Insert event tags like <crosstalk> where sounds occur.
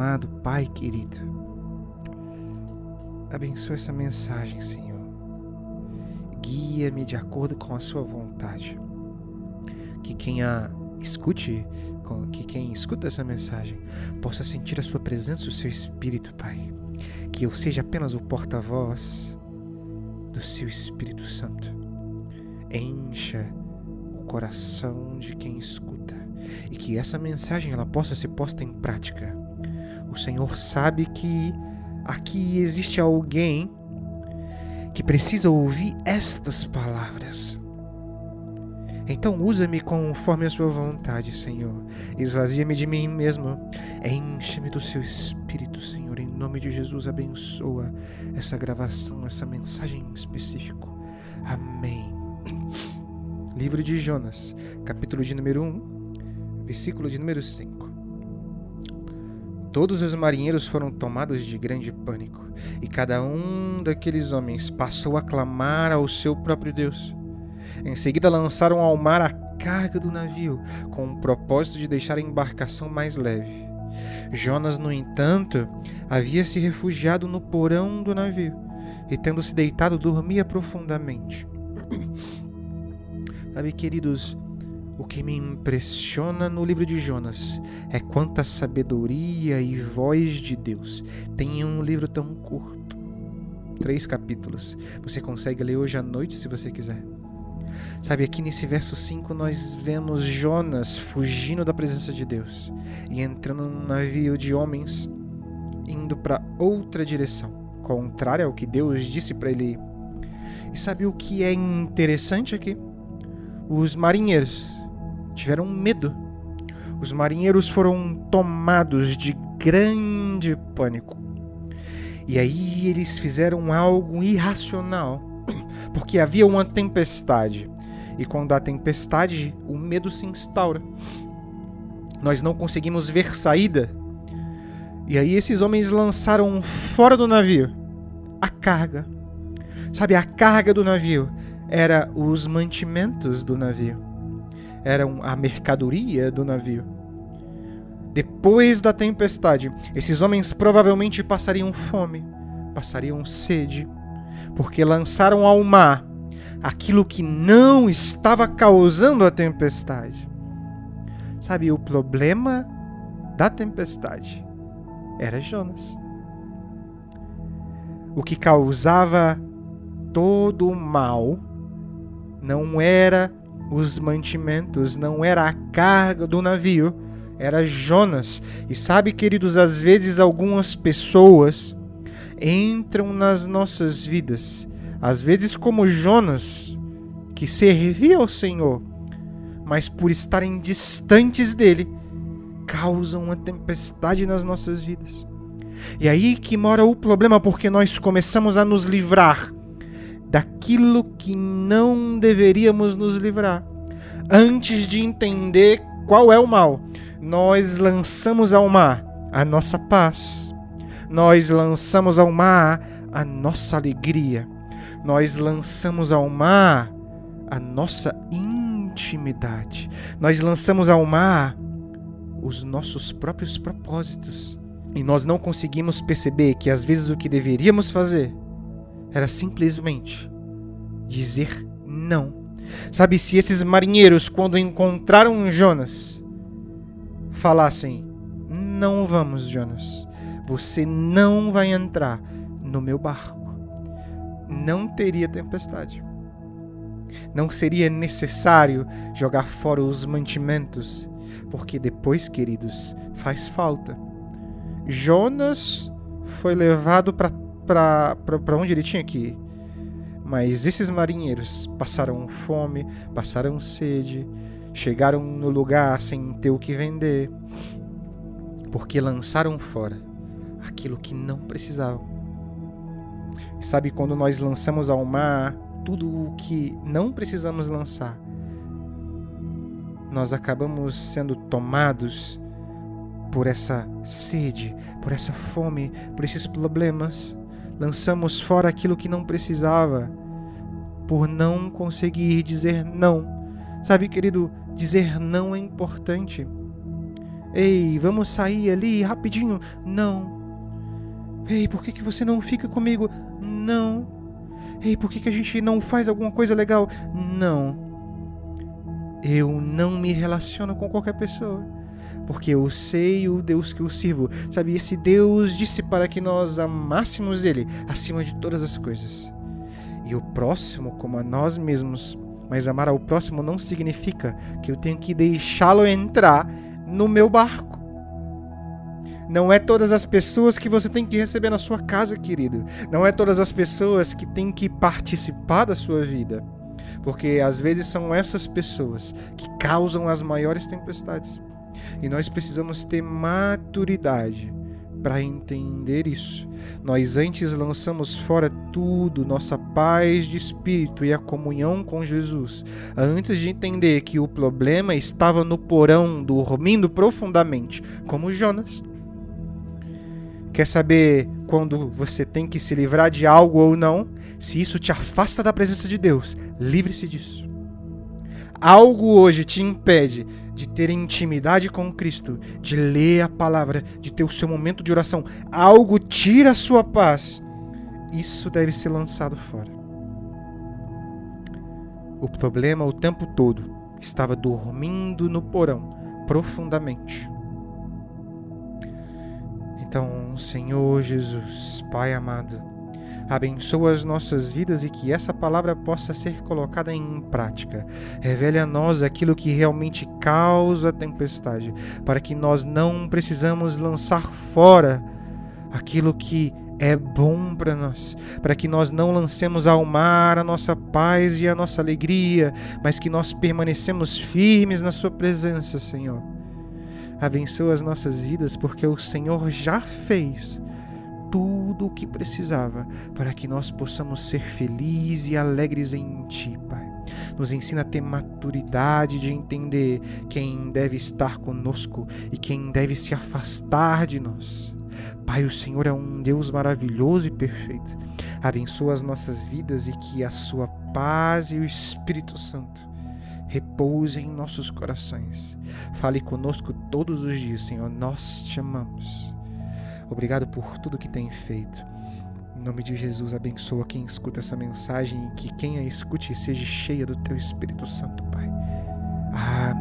amado Pai querido, abençoa essa mensagem, Senhor. Guia-me de acordo com a Sua vontade. Que quem a escute, que quem escuta essa mensagem possa sentir a Sua presença, o Seu Espírito, Pai. Que eu seja apenas o porta-voz do Seu Espírito Santo. Encha o coração de quem escuta e que essa mensagem ela possa ser posta em prática. O Senhor sabe que aqui existe alguém que precisa ouvir estas palavras. Então usa-me conforme a sua vontade, Senhor. Esvazia-me de mim mesmo. Enche-me do seu espírito, Senhor. Em nome de Jesus, abençoa essa gravação, essa mensagem em específico. Amém. Livro de Jonas, capítulo de número 1, versículo de número 5. Todos os marinheiros foram tomados de grande pânico, e cada um daqueles homens passou a clamar ao seu próprio Deus. Em seguida, lançaram ao mar a carga do navio, com o propósito de deixar a embarcação mais leve. Jonas, no entanto, havia se refugiado no porão do navio e, tendo se deitado, dormia profundamente. <coughs> Sabe, queridos, o que me impressiona no livro de Jonas é quanta sabedoria e voz de Deus tem em um livro tão curto. Três capítulos. Você consegue ler hoje à noite se você quiser. Sabe, aqui nesse verso 5 nós vemos Jonas fugindo da presença de Deus e entrando num navio de homens indo para outra direção, contrária ao que Deus disse para ele. E sabe o que é interessante aqui? Os marinheiros tiveram medo. Os marinheiros foram tomados de grande pânico. E aí eles fizeram algo irracional, <clears throat> porque havia uma tempestade. E quando há tempestade, o medo se instaura. Nós não conseguimos ver saída. E aí esses homens lançaram fora do navio a carga. Sabe, a carga do navio era os mantimentos do navio eram a mercadoria do navio. Depois da tempestade, esses homens provavelmente passariam fome, passariam sede, porque lançaram ao mar aquilo que não estava causando a tempestade. Sabe, o problema da tempestade era Jonas. O que causava todo o mal não era os mantimentos, não era a carga do navio, era Jonas. E sabe, queridos, às vezes algumas pessoas entram nas nossas vidas, às vezes como Jonas, que servia ao Senhor, mas por estarem distantes dele, causam uma tempestade nas nossas vidas. E aí que mora o problema, porque nós começamos a nos livrar daquilo que não deveríamos nos livrar. Antes de entender qual é o mal, nós lançamos ao mar a nossa paz. Nós lançamos ao mar a nossa alegria. Nós lançamos ao mar a nossa intimidade. Nós lançamos ao mar os nossos próprios propósitos. E nós não conseguimos perceber que às vezes o que deveríamos fazer era simplesmente dizer não. Sabe, se esses marinheiros, quando encontraram Jonas, falassem: Não vamos, Jonas, você não vai entrar no meu barco, não teria tempestade. Não seria necessário jogar fora os mantimentos, porque depois, queridos, faz falta. Jonas foi levado para para onde ele tinha que ir. Mas esses marinheiros passaram fome, passaram sede, chegaram no lugar sem ter o que vender, porque lançaram fora aquilo que não precisavam. Sabe quando nós lançamos ao mar tudo o que não precisamos lançar? Nós acabamos sendo tomados por essa sede, por essa fome, por esses problemas lançamos fora aquilo que não precisava, por não conseguir dizer não. Sabe, querido, dizer não é importante. Ei, vamos sair ali rapidinho? Não. Ei, por que, que você não fica comigo? Não. Ei, por que, que a gente não faz alguma coisa legal? Não. Eu não me relaciono com qualquer pessoa. Porque eu sei o Deus que eu sirvo. Sabe, esse Deus disse para que nós amássemos Ele acima de todas as coisas. E o próximo como a nós mesmos. Mas amar ao próximo não significa que eu tenho que deixá-lo entrar no meu barco. Não é todas as pessoas que você tem que receber na sua casa, querido. Não é todas as pessoas que têm que participar da sua vida. Porque às vezes são essas pessoas que causam as maiores tempestades. E nós precisamos ter maturidade para entender isso. Nós antes lançamos fora tudo, nossa paz de espírito e a comunhão com Jesus, antes de entender que o problema estava no porão, dormindo profundamente, como Jonas. Quer saber quando você tem que se livrar de algo ou não? Se isso te afasta da presença de Deus, livre-se disso. Algo hoje te impede de ter intimidade com Cristo, de ler a palavra, de ter o seu momento de oração. Algo tira a sua paz. Isso deve ser lançado fora. O problema o tempo todo estava dormindo no porão profundamente. Então, Senhor Jesus, Pai amado, abençoa as nossas vidas e que essa palavra possa ser colocada em prática. Revele a nós aquilo que realmente causa a tempestade, para que nós não precisamos lançar fora aquilo que é bom para nós, para que nós não lancemos ao mar a nossa paz e a nossa alegria, mas que nós permanecemos firmes na Sua presença, Senhor. Abençoa as nossas vidas, porque o Senhor já fez tudo o que precisava para que nós possamos ser felizes e alegres em Ti, Pai. Nos ensina a ter maturidade de entender quem deve estar conosco e quem deve se afastar de nós. Pai, o Senhor é um Deus maravilhoso e perfeito. Abençoa as nossas vidas e que a Sua paz e o Espírito Santo repousem em nossos corações. Fale conosco todos os dias, Senhor. Nós te amamos. Obrigado por tudo que tem feito. Em nome de Jesus, abençoa quem escuta essa mensagem e que quem a escute seja cheia do teu Espírito Santo, Pai. Amém.